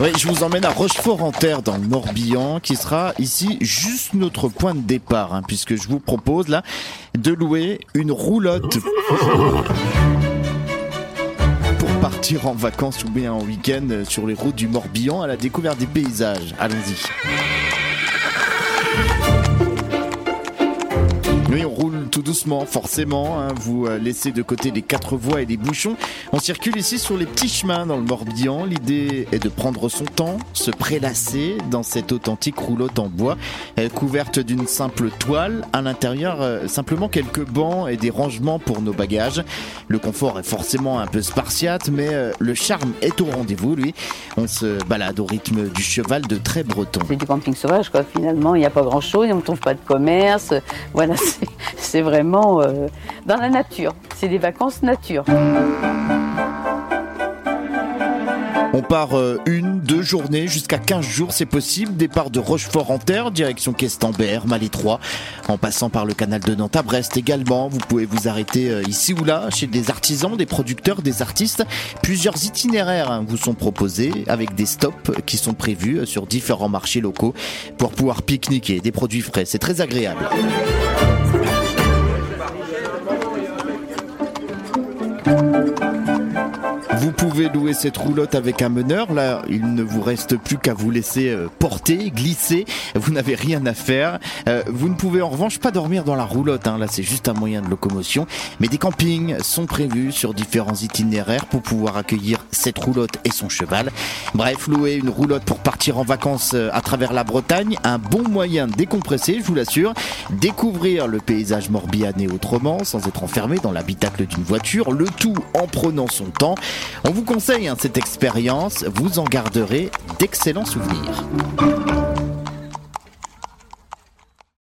Oui, je vous emmène à Rochefort-en-Terre dans le Morbihan, qui sera ici juste notre point de départ, hein, puisque je vous propose là de louer une roulotte. Pour partir en vacances ou bien en week-end sur les routes du Morbihan à la découverte des paysages. Allons-y. Tout doucement, forcément. Hein. Vous euh, laissez de côté les quatre voies et les bouchons. On circule ici sur les petits chemins dans le Morbihan. L'idée est de prendre son temps, se prélasser dans cette authentique roulotte en bois, euh, couverte d'une simple toile. À l'intérieur, euh, simplement quelques bancs et des rangements pour nos bagages. Le confort est forcément un peu spartiate, mais le charme est au rendez-vous, lui. On se balade au rythme du cheval de très breton. C'est du camping sauvage, quoi. Finalement, il n'y a pas grand-chose, on ne trouve pas de commerce. Voilà, c'est vraiment euh, dans la nature. C'est des vacances nature. On part euh, une, deux journées, jusqu'à 15 jours, c'est possible. Départ de Rochefort-en-Terre, direction Questembert, Malétroit, en passant par le canal de Nantes à Brest également. Vous pouvez vous arrêter euh, ici ou là, chez des artisans, des producteurs, des artistes. Plusieurs itinéraires hein, vous sont proposés, avec des stops qui sont prévus sur différents marchés locaux pour pouvoir pique-niquer des produits frais. C'est très agréable. Vous pouvez louer cette roulotte avec un meneur. Là, il ne vous reste plus qu'à vous laisser euh, porter, glisser. Vous n'avez rien à faire. Euh, vous ne pouvez en revanche pas dormir dans la roulotte. Hein. Là, c'est juste un moyen de locomotion. Mais des campings sont prévus sur différents itinéraires pour pouvoir accueillir cette roulotte et son cheval. Bref, louer une roulotte pour partir en vacances euh, à travers la Bretagne, un bon moyen de décompresser, je vous l'assure. Découvrir le paysage morbihanais autrement, sans être enfermé dans l'habitacle d'une voiture. Le tout en prenant son temps. On vous conseille hein, cette expérience, vous en garderez d'excellents souvenirs.